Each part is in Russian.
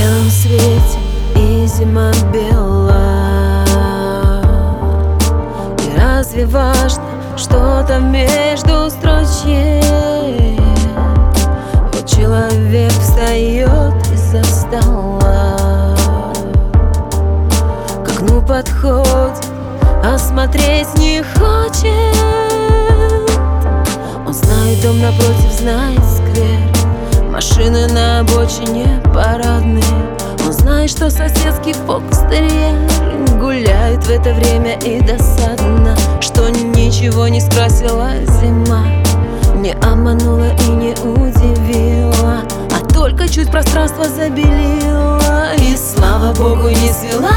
белом свете и зима бела И разве важно, что-то между строчей? Вот человек встает из-за стола. К окну подходит, а не хочет. Он знает дом напротив, знает Машины на обочине парадные. Он знает, что соседский фокстерьер Гуляет в это время и досадно Что ничего не скрасила зима. Не обманула и не удивила А только чуть пространство забелила. И слава богу не свела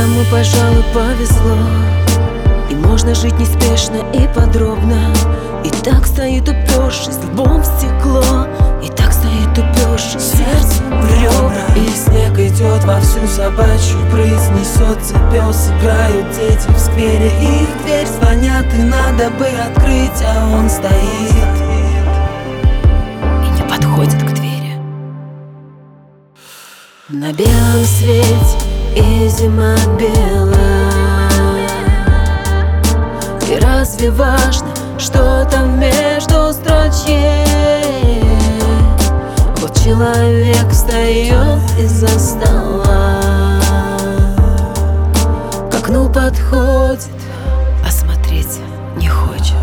Потому, пожалуй, повезло. И можно жить неспешно и подробно. И так стоит упершись лбом в стекло. И так стоит упершись сердце в ребра. И снег идет во всю собачью прыть. Несется пес, играют дети в сквере. Их дверь звонят и надо бы открыть А он стоит. И не подходит к двери. На белом свете зима белая И разве важно, что там между строчек Вот человек встает из-за стола. К окну подходит, а смотреть не хочет